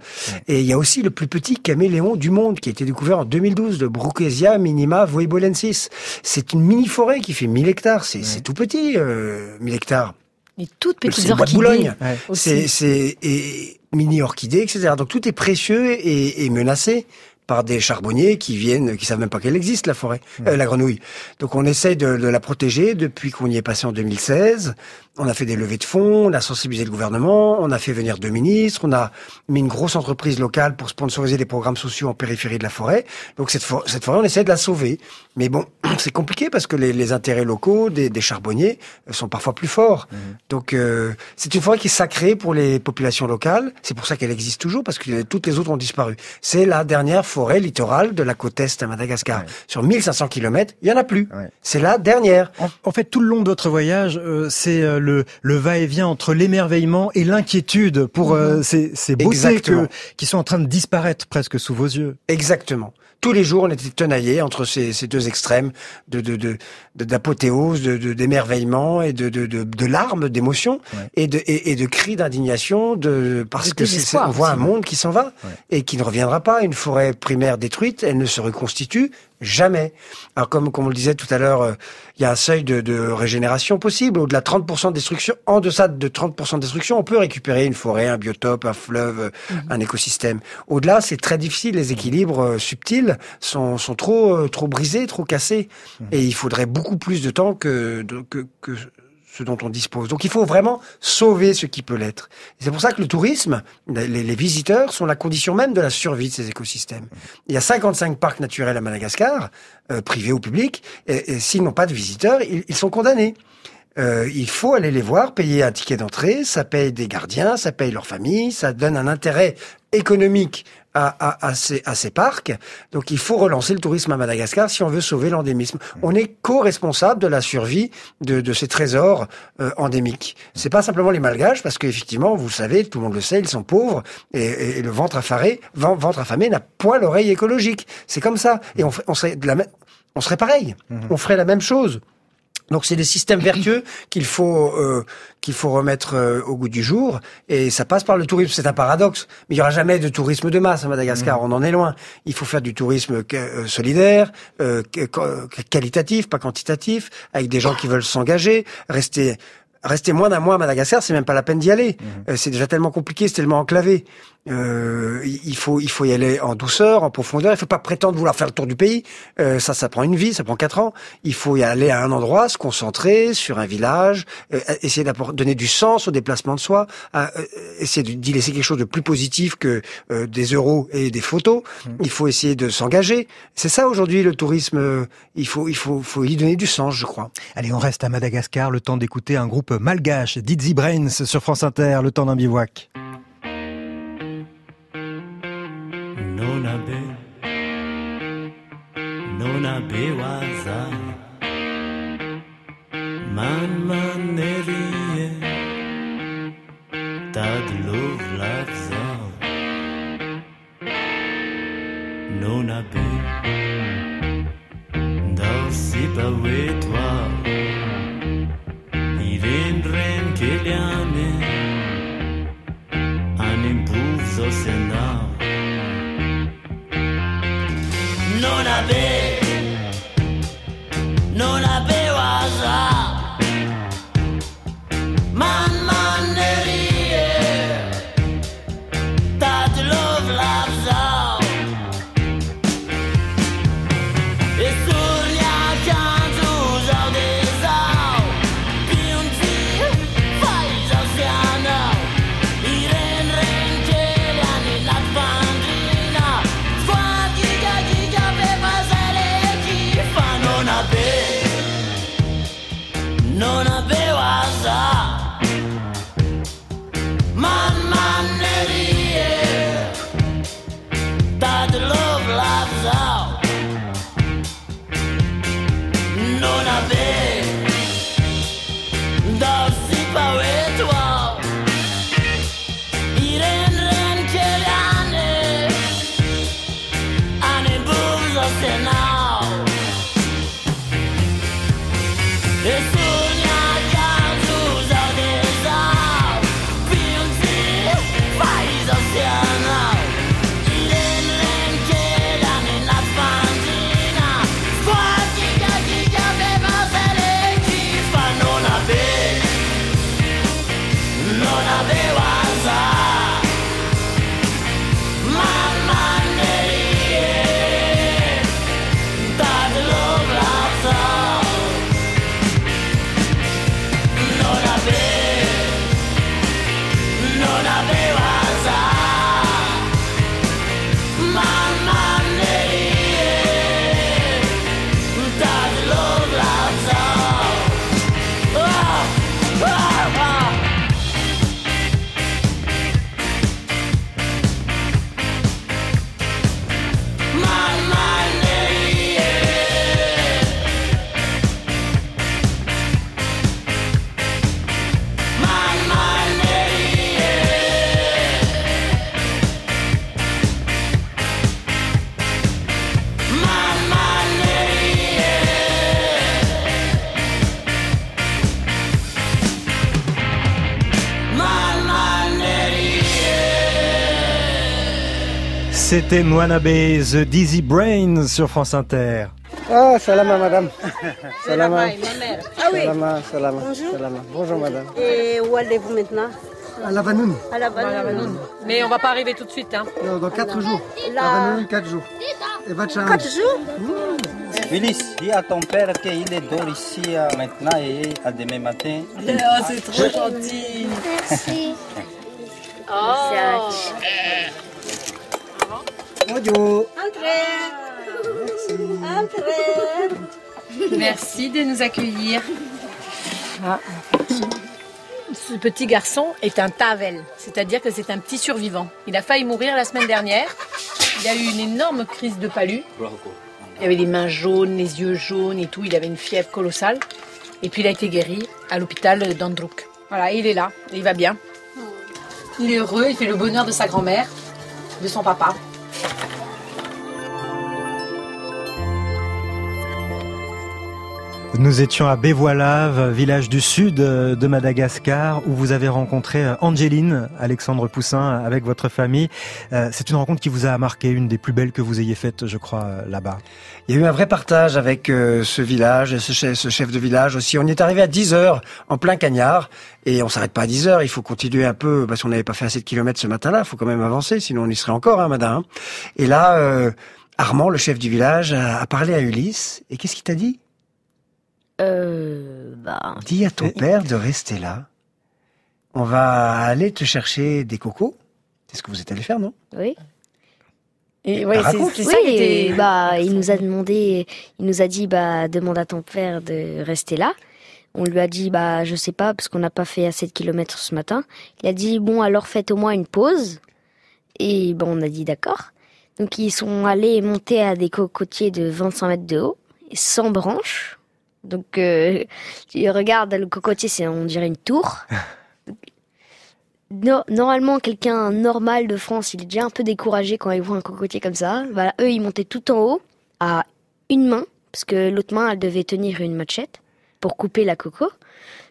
Et il y a aussi le plus petit caméléon du monde qui a été découvert en 2012, le Bruchesia minima voibolensis. C'est une mini-forêt qui fait 1000 hectares. C'est tout petit, euh, 1000 hectares. Les toutes C'est petites orchidées. Boulogne. aussi. C'est, c'est et mini orchidées, etc. Donc tout est précieux et, et menacé par des charbonniers qui viennent, qui savent même pas qu'elle existe la forêt, euh, la grenouille. Donc on essaye de, de la protéger depuis qu'on y est passé en 2016. On a fait des levées de fonds, on a sensibilisé le gouvernement, on a fait venir deux ministres, on a mis une grosse entreprise locale pour sponsoriser des programmes sociaux en périphérie de la forêt. Donc cette, for- cette forêt, on essaie de la sauver. Mais bon, c'est compliqué parce que les, les intérêts locaux des, des charbonniers euh, sont parfois plus forts. Donc euh, c'est une forêt qui est sacrée pour les populations locales. C'est pour ça qu'elle existe toujours parce que toutes les autres ont disparu. C'est la dernière forêt littorale de la côte est à Madagascar. Sur 1500 km, il y en a plus. C'est la dernière. En, en fait, tout le long de votre voyage, euh, c'est euh, le, le va-et-vient entre l'émerveillement et l'inquiétude pour euh, ces, ces beautés que- qui sont en train de disparaître presque sous vos yeux. Exactement. Tous les jours, on était tenaillés entre ces, ces deux extrêmes de de de de- d'apothéose, de de- d'émerveillement et de de de, de larmes, d'émotion et de et, et de cris d'indignation, de parce que c'est- on voit un monde qui s'en va et qui ne reviendra pas. Une forêt primaire détruite, elle ne se reconstitue jamais. Alors comme comme on le disait tout à l'heure, euh, il y a un seuil de, de régénération possible. Au-delà de 30% de destruction, en deçà de 30% de destruction, on peut récupérer une forêt, un biotope, un fleuve, euh, un écosystème. Au-delà, c'est très difficile. Les équilibres euh, subtils sont, sont trop euh, trop brisés, trop cassés, et il faudrait beaucoup plus de temps que de- que, que ce dont on dispose. Donc il faut vraiment sauver ce qui peut l'être. C'est pour ça que le tourisme, les, les visiteurs sont la condition même de la survie de ces écosystèmes. Il y a 55 parcs naturels à Madagascar, euh, privés ou publics, et, s'ils n'ont pas de visiteurs, ils, ils sont condamnés. Euh, il faut aller les voir, payer un ticket d'entrée, ça paye des gardiens, ça paye leur famille, ça donne un intérêt économique à, à, à, ces, à ces parcs. Donc il faut relancer le tourisme à Madagascar si on veut sauver l'endémisme. On est co-responsable de la survie de, de ces trésors euh, endémiques. C'est pas simplement les malgaches, parce qu'effectivement, vous le savez, tout le monde le sait, ils sont pauvres et, et- et le ventre affamé, ven- ventre affamé n'a point l'oreille écologique. C'est comme ça. Et on, fait- on serait de la même, on serait pareil. On ferait la même chose. Donc c'est des systèmes vertueux qu'il faut euh, qu'il faut remettre euh, au goût du jour et ça passe par le tourisme. C'est un paradoxe, mais il y aura jamais de tourisme de masse à Madagascar. On en est loin. Il faut faire du tourisme euh, solidaire, euh, qualitatif, pas quantitatif, avec des gens qui veulent s'engager, rester Rester moins d'un mois à Madagascar, c'est même pas la peine d'y aller. Euh, c'est déjà tellement compliqué, c'est tellement enclavé. Euh, il faut il faut y aller en douceur, en profondeur. Il faut pas prétendre vouloir faire le tour du pays. Euh, ça, ça prend une vie, ça prend quatre ans. Il faut y aller à un endroit, se concentrer sur un village, euh, essayer de donner du sens au déplacement de soi, euh, essayer d'y laisser quelque chose de plus positif que euh, des euros et des photos. Mmh. Il faut essayer de s'engager. C'est ça aujourd'hui le tourisme. Il faut il faut faut y donner du sens, je crois. Allez, on reste à Madagascar, le temps d'écouter un groupe malgache, Dizzy Brains sur France Inter, le temps d'un bivouac. Nona be nona be waza man manerie tad love lavza nona be dal si pa we toi iren ren keliane C'était Moanabe, The Dizzy Brains sur France Inter. Ah, salama madame. Salama. Ah oui. Salama, salama. Bonjour. salama. Bonjour madame. Et où allez-vous maintenant? À la Vanoun. À la Vanoun. Mais on va pas arriver tout de suite. Hein. Non, dans 4 jours. Vanoun, 4 jours. Et va challenge. 4 jours? Félix, dis à ton père qu'il est dort ici maintenant et à demain matin. Oh, c'est trop gentil. Merci. Oh. Bonjour. Entrez. Entrez. Merci de nous accueillir. Ah. Ce petit garçon est un tavel, c'est-à-dire que c'est un petit survivant. Il a failli mourir la semaine dernière. Il a eu une énorme crise de palu. Il avait les mains jaunes, les yeux jaunes et tout. Il avait une fièvre colossale. Et puis il a été guéri à l'hôpital d'Androuk. Voilà, il est là, il va bien. Il est heureux, il fait le bonheur de sa grand-mère, de son papa. Nous étions à Bévoilave, village du sud euh, de Madagascar, où vous avez rencontré euh, Angéline, Alexandre Poussin, avec votre famille. Euh, C'est une rencontre qui vous a marqué, une des plus belles que vous ayez faites, je crois, euh, là-bas. Il y a eu un vrai partage avec euh, ce village, ce chef, de village aussi. On y est arrivé à 10 heures, en plein cagnard, et on s'arrête pas à 10 heures. Il faut continuer un peu, parce qu'on n'avait pas fait assez de kilomètres ce matin-là. Il faut quand même avancer, sinon on y serait encore, hein, madame. Et là, euh, Armand, le chef du village, a parlé à Ulysse. Et qu'est-ce qu'il t'a dit? Euh, bah. Dis à ton père de rester là. On va aller te chercher des cocos. C'est ce que vous êtes allé faire, non? Oui. Et ouais, c'est- raconte. c'est ça Oui, qui était- bah, il nous a demandé, il nous a dit, bah, demande à ton père de rester là. On lui a dit, bah, je sais pas, parce qu'on n'a pas fait assez de kilomètres ce matin. Il a dit, bon, alors faites au moins une pause. Et bon, on a dit d'accord. Donc, ils sont allés monter à des cocotiers de 25 mètres de haut, et sans branches. Donc, euh, tu regardes le cocotier, c'est, on dirait une tour. No- normalement, quelqu'un normal de France, il est déjà un peu découragé quand il voit un cocotier comme ça. Voilà, eux, ils montaient tout en haut à une main, parce que l'autre main, elle devait tenir une machette pour couper la coco.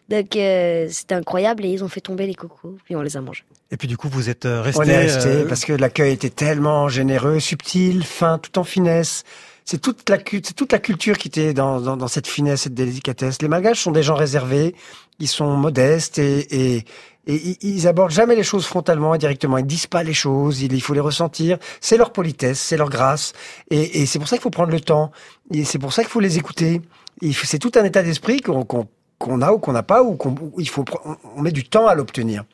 Donc, euh, c'était incroyable et ils ont fait tomber les cocos, puis on les a mangés. Et puis du coup, vous êtes euh, resté... On est resté euh, parce que l'accueil était tellement généreux, subtil, fin, tout en finesse. C'est toute la c'est toute la culture qui était dans, dans, dans cette finesse, cette délicatesse. Les Malgaches sont des gens réservés, ils sont modestes et, et, et ils- abordent jamais les choses frontalement et directement. Ils disent pas les choses, il, faut les ressentir. C'est leur politesse, c'est leur grâce. Et, et c'est pour ça qu'il faut prendre le temps. Et c'est pour ça qu'il faut les écouter. C'est tout un état d'esprit qu'on qu'on qu'on a ou qu'on n'a pas ou qu'on il faut on- met du temps à l'obtenir.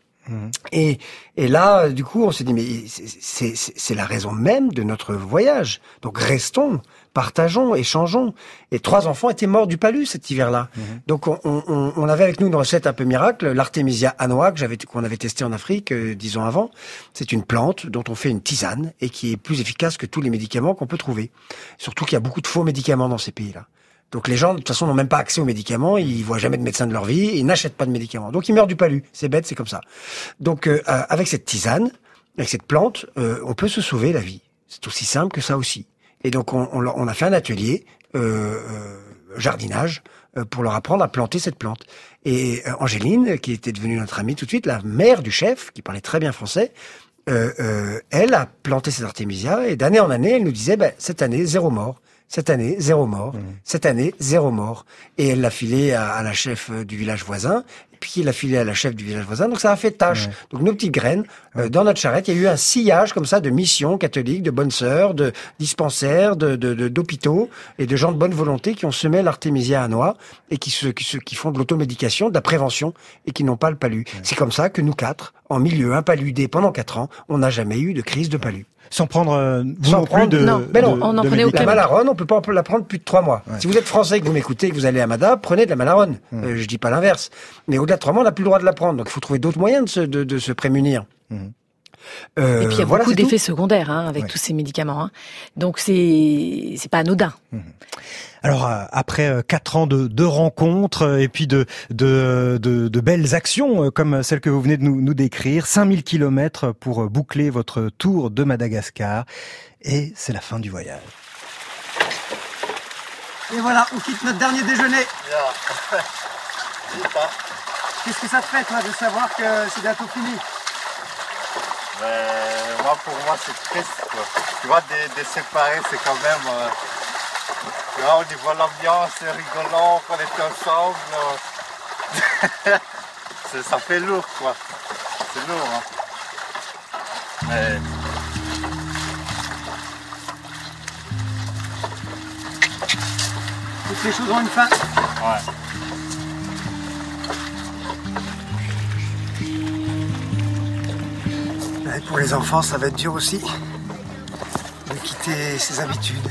Et, et là, du coup, on s'est dit, mais c'est la raison même de notre voyage. Donc restons, partageons, échangeons. Et trois enfants étaient morts du palud cet hiver-là. Donc on, on- on- avait avec nous une recette un peu miracle, l'artémisia anoa que j'avais qu'on avait testé en Afrique euh, dix ans avant. C'est une plante dont on fait une tisane et qui est plus efficace que tous les médicaments qu'on peut trouver. Surtout qu'il y a beaucoup de faux médicaments dans ces pays-là. Donc les gens, de toute façon, n'ont même pas accès aux médicaments, ils voient jamais de médecin de leur vie, ils n'achètent pas de médicaments. Donc ils meurent du palu. C'est bête, c'est comme ça. Donc euh, euh, avec cette tisane, avec cette plante, euh, on peut se sauver la vie. C'est aussi simple que ça aussi. Et donc on, on, on a fait un atelier euh, euh, jardinage euh, pour leur apprendre à planter cette plante. Et Angéline, qui était devenue notre amie tout de suite, la mère du chef, qui parlait très bien français, euh, euh, elle a planté cette artémisia et d'année en année, elle nous disait, ben, cette année, zéro mort. Cette année, zéro mort. Cette année, zéro mort. Et elle l'a filé à, à la chef euh, du village voisin, puis il l'a filé à la chef du village voisin. Donc ça a fait tâche. Donc nos petites graines, euh, dans notre charrette, il y a eu un sillage comme ça de missions catholiques, de bonnes sœurs, de dispensaires, de- d'hôpitaux et de gens de bonne volonté qui ont semé l'artémisia à noix et qui, se, qui, se- qui font de l'automédication, de la prévention et qui n'ont pas le palu. C'est comme ça que nous quatre, en milieu impaludé pendant quatre ans, on n'a jamais eu de crise de palu. Sans prendre euh, vous Sans non plus prendre de, mais non, de- on de en prenait médicaments. La malarone, on peut pas la prendre plus de trois mois. Si vous êtes français et que vous m'écoutez et que vous allez à Mada, prenez de la malarone. Euh, je dis pas l'inverse. Mais au-delà de trois mois, on n'a plus le droit de la prendre. Donc il faut trouver d'autres moyens de se, de, de se prémunir. Euh, Et puis il y a voilà, beaucoup d'effets secondaires hein, avec tous ces médicaments. hein. Donc c'est c'est pas anodin. Alors euh, après euh, quatre ans de, de rencontres euh, et puis de, de, de, de belles actions comme celle que vous venez de nous, nous décrire, 5000 kilomètres pour boucler votre tour de Madagascar et c'est la fin du voyage. Et voilà, on quitte notre dernier déjeuner. Qu'est-ce que ça te fait, toi, de savoir que c'est bientôt fini? Mais moi, pour moi, c'est triste. Quoi. Tu vois, de, de séparer, c'est quand même. euh, vois, au niveau de l'ambiance, c'est rigolant, qu'on était ensemble. ça fait lourd, quoi. C'est lourd, hein. Mais Toutes les choses ont une fin. Ouais. Ouais, pour les enfants, ça va être dur aussi de quitter ses habitudes.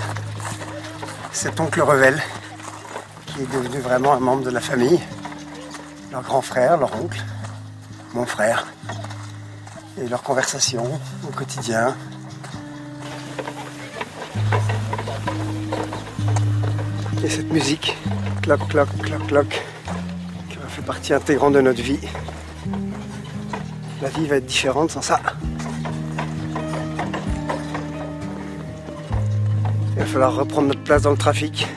Cet oncle Revel, qui est devenu vraiment un membre de la famille, leur grand frère, leur oncle, mon frère, et leurs conversations au quotidien. Et cette musique, cloc, cloc, cloc, cloc, qui va faire partie intégrante de notre vie. La vie va être différente sans ça. reprendre notre place dans le trafic.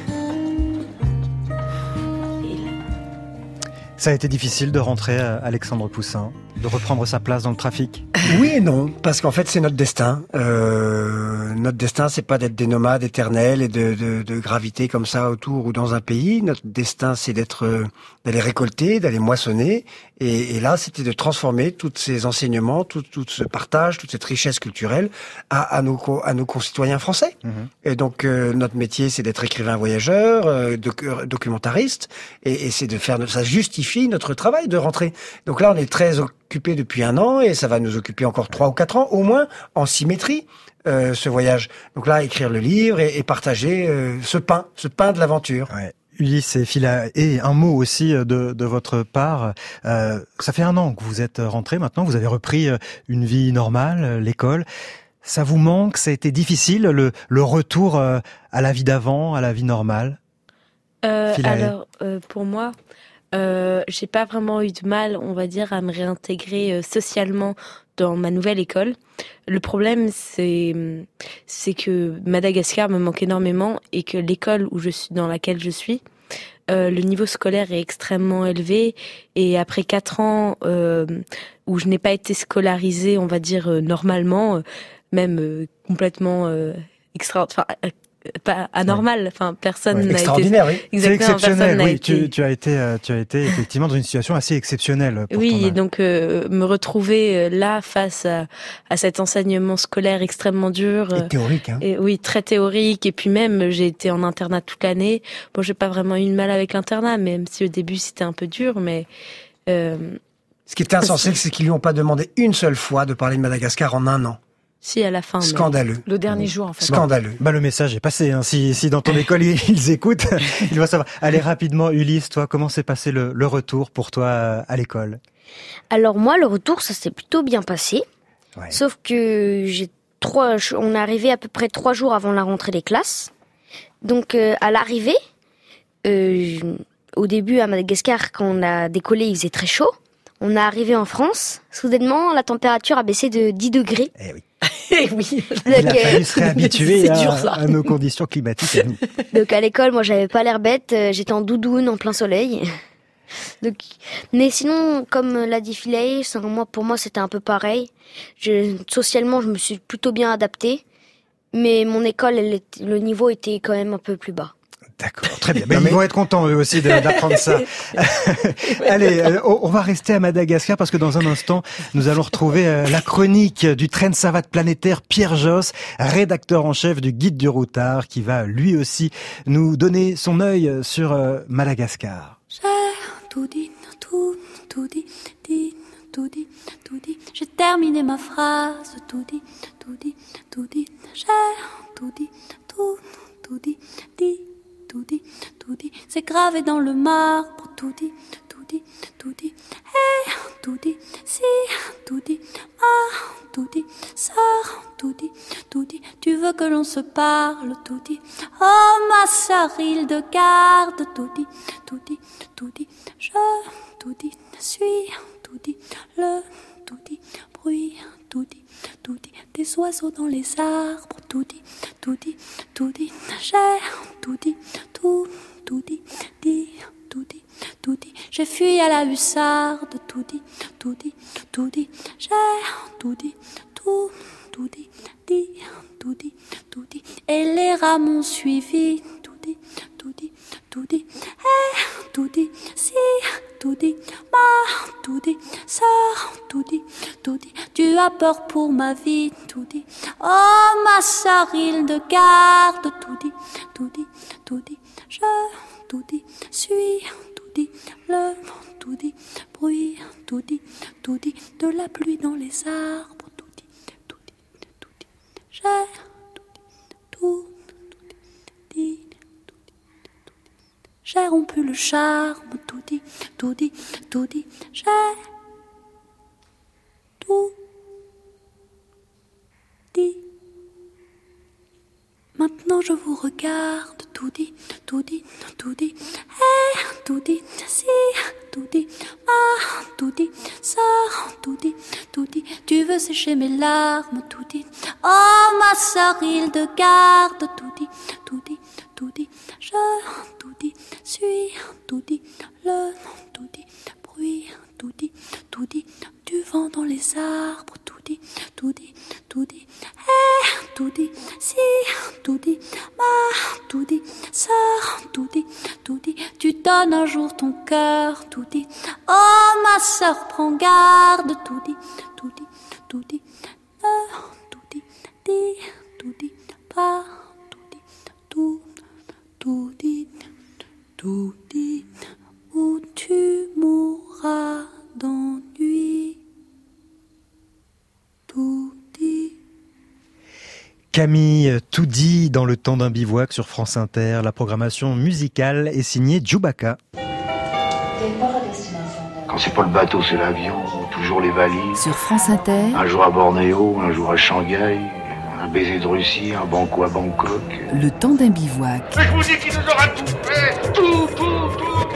Ça a été difficile de rentrer, à Alexandre Poussin, de reprendre sa place dans le trafic Oui et non, parce qu'en fait c'est notre destin. Euh, notre destin, c'est pas d'être des nomades éternels et de, de, de, graviter comme ça autour ou dans un pays. Notre destin, c'est d'être, euh, d'aller récolter, d'aller moissonner. Et, et là, c'était de transformer tous ces enseignements, tout, tout ce partage, toute cette richesse culturelle à, à nos, à nos concitoyens français. Et donc euh, notre métier, c'est d'être écrivain voyageur, euh, doc- euh, documentariste, et, et c'est de faire, ça justifie notre travail de rentrer. Donc là, on est très occupé depuis un an, et ça va nous occuper encore trois ou quatre ans, au moins en symétrie. Euh, ce voyage. Donc là, écrire le livre et, et partager euh, ce pain, ce pain de l'aventure. Ulysse et Phila, et un mot aussi de, de votre part. Euh, ça fait un an que vous êtes rentré maintenant, vous avez repris euh, une vie normale, euh, l'école. Ça vous manque? Ça a été difficile, le, le retour euh, à la vie d'avant, à la vie normale? Euh, Philae. alors, euh, pour moi, euh, j'ai pas vraiment eu de mal, on va dire, à me réintégrer euh, socialement dans ma nouvelle école. Le problème, c'est que Madagascar me manque énormément et que l'école où je suis, dans laquelle je suis, euh, le niveau scolaire est extrêmement élevé. Et après quatre ans euh, où je n'ai pas été scolarisée, on va dire euh, normalement, même complètement extra, pas anormal. Enfin, personne Ouais, n'a été extraordinaire, oui. C'est exceptionnel. Oui, été- tu, tu as été, euh, tu as été effectivement dans une situation assez exceptionnelle. Pour oui, ton et donc euh, me retrouver euh, là face à, à cet enseignement scolaire extrêmement dur. euh, théorique, hein. Et oui, très théorique. Et puis même, j'ai été en internat toute l'année. Bon, j'ai pas vraiment eu de mal avec l'internat, même si au début c'était un peu dur, mais euh, Ce qui est insensé, c'est qu'ils lui ont pas demandé une seule fois de parler de Madagascar en un an. Si à la fin. mais- Scandaleux. Le dernier jour, en fait. Scandaleux. Bah, le message est passé. Hein. Si, si dans ton école ils, ils écoutent, ils doivent savoir. Allez rapidement, Ulysse, toi, comment s'est passé le, le retour pour toi euh, à l'école? Alors moi, le retour, ça s'est plutôt bien passé. Sauf que j'ai trois, on est arrivé à peu près trois jours avant la rentrée des classes. Donc euh, à l'arrivée, euh, au début à Madagascar, quand on a décollé, il faisait très chaud. On est arrivé en France. Soudainement, la température a baissé de 10 degrés. Eh oui. Oui. Il a fallu se réhabituer dur, à, nos conditions climatiques à nous. Donc à l'école, moi, j'avais pas l'air bête. euh, J'étais en doudoune, en plein soleil. Donc, mais sinon, comme l'a dit Philae, moi, pour moi, c'était un peu pareil. Je, socialement, je me suis plutôt bien adaptée. Mais mon école, elle le niveau était quand même un peu plus bas. Très bien. Mais ils vont être contents eux aussi d'apprendre ça. Allez, euh, on va rester à Madagascar parce que dans un instant, nous allons retrouver euh, la chronique du train de savate planétaire Pierre Josse, rédacteur en chef du Guide du routard, qui va lui aussi nous donner son œil sur euh, Madagascar. J'ai tout dit, tout, tout dit, dit, tout dit, tout dit. J'ai terminé ma phrase, tout dit, tout dit, tout dit. J'ai tout dit, tout, tout dit, dit, tout dit, tout dit. C'est gravé dans le marbre, tout dit, tout dit, tout dit. Et tout dit, si, tout dit, ah, tout dit, ça, tout dit, tout dit. Tu veux que l'on se parle, tout dit. Oh ma il de garde, tout dit, tout dit, tout dit. Je, tout dit, suis, tout dit, le, tout dit, bruit, tout dit, tout dit. Des oiseaux dans les arbres, tout dit, tout dit, tout dit. J'ai, tout dit, tout, tout dit, dit, tout dit, tout dit. J'ai fui à la hussarde, tout dit, tout dit, tout dit. J'ai, tout dit, tout, tout dit, dit, tout dit, tout dit. Et les rats m'ont suivi, Eh, tout dit, si, tout dit, ma, tout dit, ça, tout dit. Tu as peur pour ma vie, tout dit. Oh, ma sœur, il de garde, dit, tout dit. Je, tout dit, suis, tout dit, le, tout dit, bruit, tout dit. De la pluie dans les arbres, dit, tout dit. J'ai, tout dit, tout, tout dit, dit, tout dit, tout dit. J'ai rompu le charme, tout dit, tout dit, tout dit. J'ai tout dit. Maintenant je vous regarde, tout dit, tout dit, tout dit, eh, tout dit, si, tout dit, ah, tout dit, ça, tout dit, tout dit, tu veux sécher mes larmes, tout dit, oh ma sœur, il de garde, tout dit, tout dit, tout dit, je, tout dit, suis, tout dit, le, tout dit, vent dans les arbres, tout dit, tout dit, tout dit, eh, tout dit, si, tout dit, ma, tout dit, sœur, tout dit, tout dit, tu donnes un jour ton cœur, tout dit, oh ma sœur, prends garde, tout dit, tout dit, tout dit, ne, tout dit, dit, tout dit, pas, tout dit, tout, tout dit, tout dit, où tu mourras d'ennui. Tout dit. Camille, tout dit dans le temps d'un bivouac sur France Inter. La programmation musicale est signée Djoubaka. Quand c'est pas le bateau, c'est l'avion, toujours les valises. Sur France Inter, Un jour à Bornéo, un jour à Shanghai, baiser de Russie, un banco à Bangkok. le temps d'un bivouac. Je vous dis qu'il nous aura tout fait Tout, tout, tout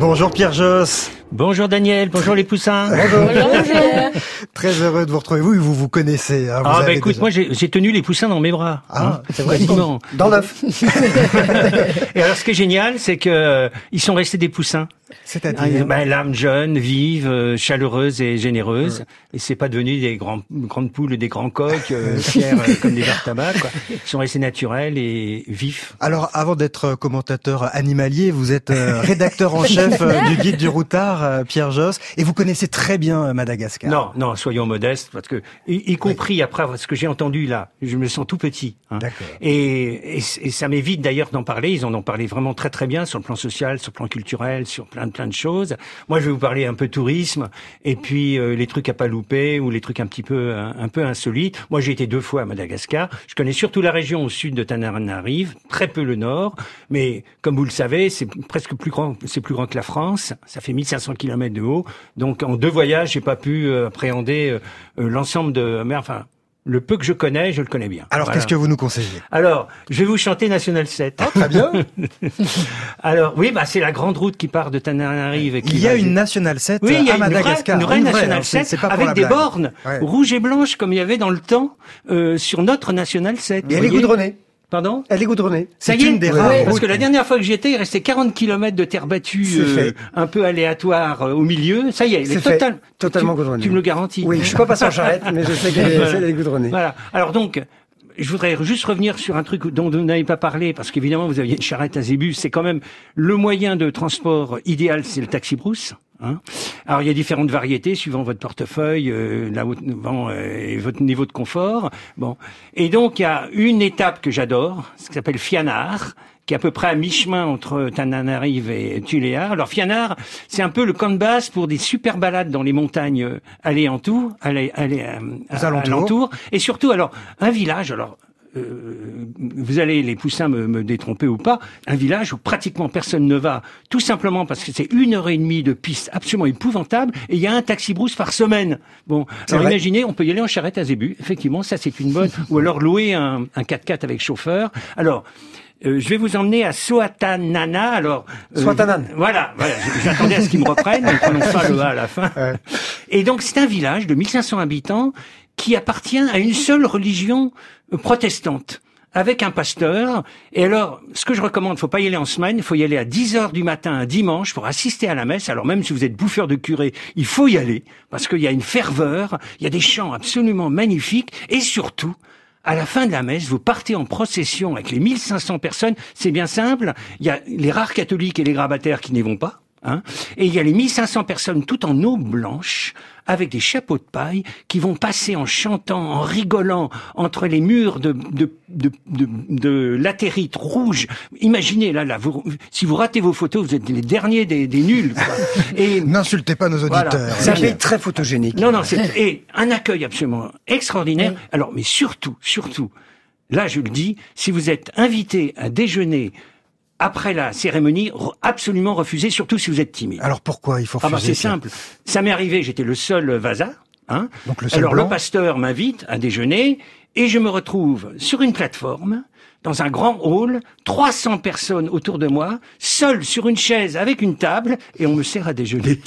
Bonjour Pierre Josse. Bonjour Daniel, bonjour les poussins. Très heureux de vous retrouver. Vous, vous vous connaissez. hein, vous Ah bah écoute, déjà- moi j'ai tenu les poussins dans mes bras. Ah, hein, c'est vrai. quasiment. Dans l'œuf. Et alors ce qui est génial, c'est que euh, ils sont restés des poussins. C'est-à-dire Ah, ben, l'âme jeune, vive, euh, chaleureuse et généreuse. Et c'est pas devenu des grands, grandes poules, des grands coqs, euh, fiers euh, comme des vers tabac. Quoi. Ils sont restés naturels et vifs. Alors, avant d'être commentateur animalier, vous êtes euh, rédacteur en chef euh, du guide du routard, euh, Pierre Josse, et vous connaissez très bien euh, Madagascar. Non, non, soyons modestes, parce que y, y compris après ce que j'ai entendu là, je me sens tout petit. hein. Et, et, et ça m'évite d'ailleurs d'en parler. Ils en ont parlé vraiment très très bien sur le plan social, sur le plan culturel, sur plein de plein de choses. Moi, je vais vous parler un peu tourisme et puis euh, les trucs à pas louper ou les trucs un petit peu un, un peu insolites. Moi, j'ai été deux fois à Madagascar. Je connais surtout la région au sud de Tananarive, très peu le nord, mais comme vous le savez, c'est presque plus grand, c'est plus grand que la France. Ça fait 1500 km de haut. Donc, en deux voyages, j'ai pas pu euh, appréhender euh, euh, l'ensemble de, mais enfin. Le peu que je connais, je le connais bien. Alors, Voilà. qu'est-ce que vous nous conseillez? Alors, je vais vous chanter National 7. très bien. Alors, oui, bah, c'est la grande route qui part de Tananarive. et qui Il y a une National 7 oui, il y a à une vraie, Madagascar. une vraie Une vraie, National hein, c'est- 7 c'est pas pour avec des blague. bornes Ouais. rouges et blanches comme il y avait dans le temps euh, sur notre National 7. Et elle est goudronnée. Pardon Elle est goudronnée. ça y est, une des parce que la dernière fois que j'y étais, il restait 40 km de terre battue euh, un peu aléatoire euh, au milieu. Ça y est, elle est, totale- Totalement goudronnée. Tu me le garantis Oui, je suis pas passé en charrette, mais je sais qu'elle est, Voilà. est goudronnée. Voilà. Alors donc, je voudrais juste revenir sur un truc dont vous n'avez pas parlé, parce qu'évidemment, vous aviez une charrette à zébus. C'est quand même le moyen de transport idéal, c'est le taxi-brousse. Hein Alors, il y a différentes variétés suivant votre portefeuille, euh, là où vent, euh, votre niveau de confort. Bon, et donc il y a une étape que j'adore, ce qui s'appelle Fianard qui est à peu près à mi-chemin entre Tananarive et Tuléar. Alors Fianard, c'est un peu le camp de base pour des super balades dans les montagnes euh, aléantour, allé, allé, euh, Aux alentours. alentours. Et surtout, alors, un village, alors, euh, vous allez, les poussins, me, me détromper ou pas, un village où pratiquement personne ne va, tout simplement parce que c'est une heure et demie de piste absolument épouvantable, et il y a un taxi-brousse par semaine. Bon, alors vrai. imaginez, on peut y aller en charrette à zébu, effectivement, ça c'est une bonne, ou alors louer un, un 4x4 avec chauffeur. Alors, euh, je vais vous emmener à Soatanana. Alors, euh, Soatanan. Voilà, voilà. J'attendais à ce qu'ils me reprennent, ne prononce pas le A à la fin. Et donc, c'est un village de 1500 habitants qui appartient à une seule religion euh, protestante avec un pasteur. Et alors, ce que je recommande, faut pas y aller en semaine, il faut y aller à 10 heures du matin un dimanche pour assister à la messe. Alors même si vous êtes bouffeur de curé, il faut y aller parce qu'il y a une ferveur, il y a des chants absolument magnifiques et surtout, à la fin de la messe, vous partez en procession avec les 1500 personnes. C'est bien simple. Il y a les rares catholiques et les grabataires qui n'y vont pas. Hein et il y a les 1500 personnes tout en eau blanche avec des chapeaux de paille qui vont passer en chantant, en rigolant entre les murs de, de, de, de, de latérite rouge. Imaginez, là, là, vous, si vous ratez vos photos, vous êtes les derniers des, des nuls. quoi. Et N'insultez pas nos Voilà. auditeurs. C'est un pays très photogénique. non, non, c'est et un accueil absolument extraordinaire. Alors, mais surtout, surtout, là, je le dis, si vous êtes invité à déjeuner après la cérémonie, absolument refusez, surtout si vous êtes timide. Alors pourquoi il faut Ah bah refuser c'est ça simple. Ça m'est arrivé, j'étais le seul Vasa. Hein Donc le seul Alors blanc. le pasteur m'invite à déjeuner et je me retrouve sur une plateforme dans un grand hall, 300 personnes autour de moi, seul sur une chaise avec une table et on me sert à déjeuner.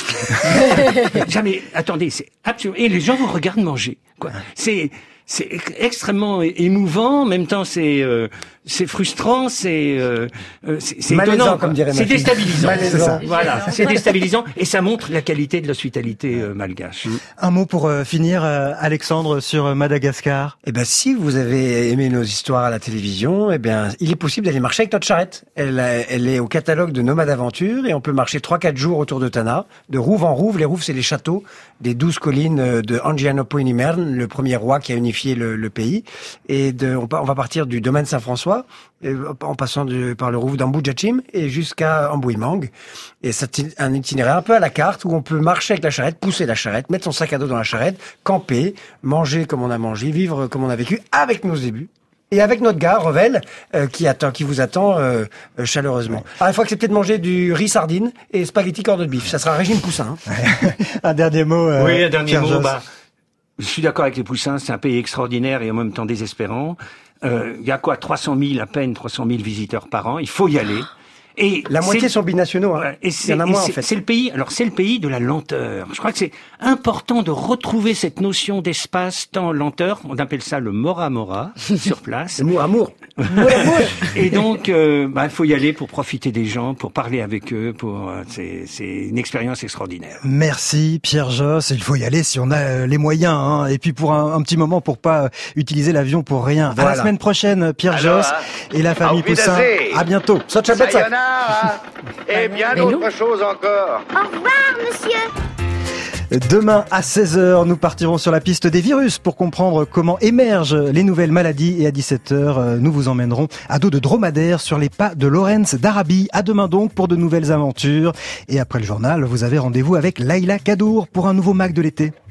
Jamais. Attendez, c'est absolument. Et les gens vous regardent manger. Quoi. C'est c'est ex- extrêmement émouvant. En même temps, c'est euh, c'est frustrant, c'est euh, euh, c'est c'est Malaisant, étonnant, comme dirait C'est déstabilisant. Ça. Voilà, c'est déstabilisant et ça montre la qualité de l'hospitalité euh, malgache. Un mot pour euh, finir, euh, Alexandre, sur Madagascar. Eh ben, si vous avez aimé nos histoires à la télévision, eh bien, il est possible d'aller marcher avec notre charrette. Elle, a- elle est au catalogue de Nomade Aventure et on peut marcher 3-4 jours autour de Tana, de Rouve en Rouve. Les Rouves, c'est les châteaux des douze collines de Angianopoinimern, le premier roi qui a unifié le, le pays. Et de, on va partir du domaine Saint-François, euh, en passant de- par le Rouve d'Ambujachim et jusqu'à Ambouimang. Et c'est un itinéraire un peu à la carte où on peut marcher avec la charrette, pousser la charrette, mettre son sac à dos dans la charrette, camper, manger comme on a mangé, vivre comme on a vécu avec nos débuts. Et avec notre gars, Revel, euh, qui attend, qui vous attend euh, euh, chaleureusement. Alors, il faut accepter de manger du riz sardine et spaghetti corps de bif. Ça sera un régime poussin. hein. Un dernier mot. euh, Oui, un dernier Pierre mot. Bah, je suis d'accord avec les Poussins, c'est un pays extraordinaire et en même temps désespérant. Euh, Il y a quoi? 300 000, à peine 300 000 visiteurs par an. Il faut y aller. Et La moitié sont binationaux. Hein. Et Il y c'est en a et moins, en c'est- fait. c'est le pays. Alors c'est le pays de la lenteur. Je crois que c'est important de retrouver cette notion d'espace, temps, lenteur. On appelle ça le mora mora sur place. Le mot amour. Et donc, euh, bah, il faut y aller pour profiter des gens, pour parler avec eux. Pour euh, c'est c'est une expérience extraordinaire. Merci Pierre Josse. Il faut y aller si on a euh, les moyens. hein. Et puis pour un, un petit moment pour pas euh, utiliser l'avion pour rien. À la semaine prochaine, Pierre Josse et la famille Poussin. À bientôt. Sayonara Et bien d'autres choses encore. Au revoir, monsieur. Demain à 16h, nous partirons sur la piste des virus pour comprendre comment émergent les nouvelles maladies. Et à 17h, euh, nous vous emmènerons à dos de dromadaire sur les pas de Lorenz d'Arabie. À demain donc pour de nouvelles aventures. Et après le journal, vous avez rendez-vous avec Laila Kadour pour un nouveau Mac de l'été.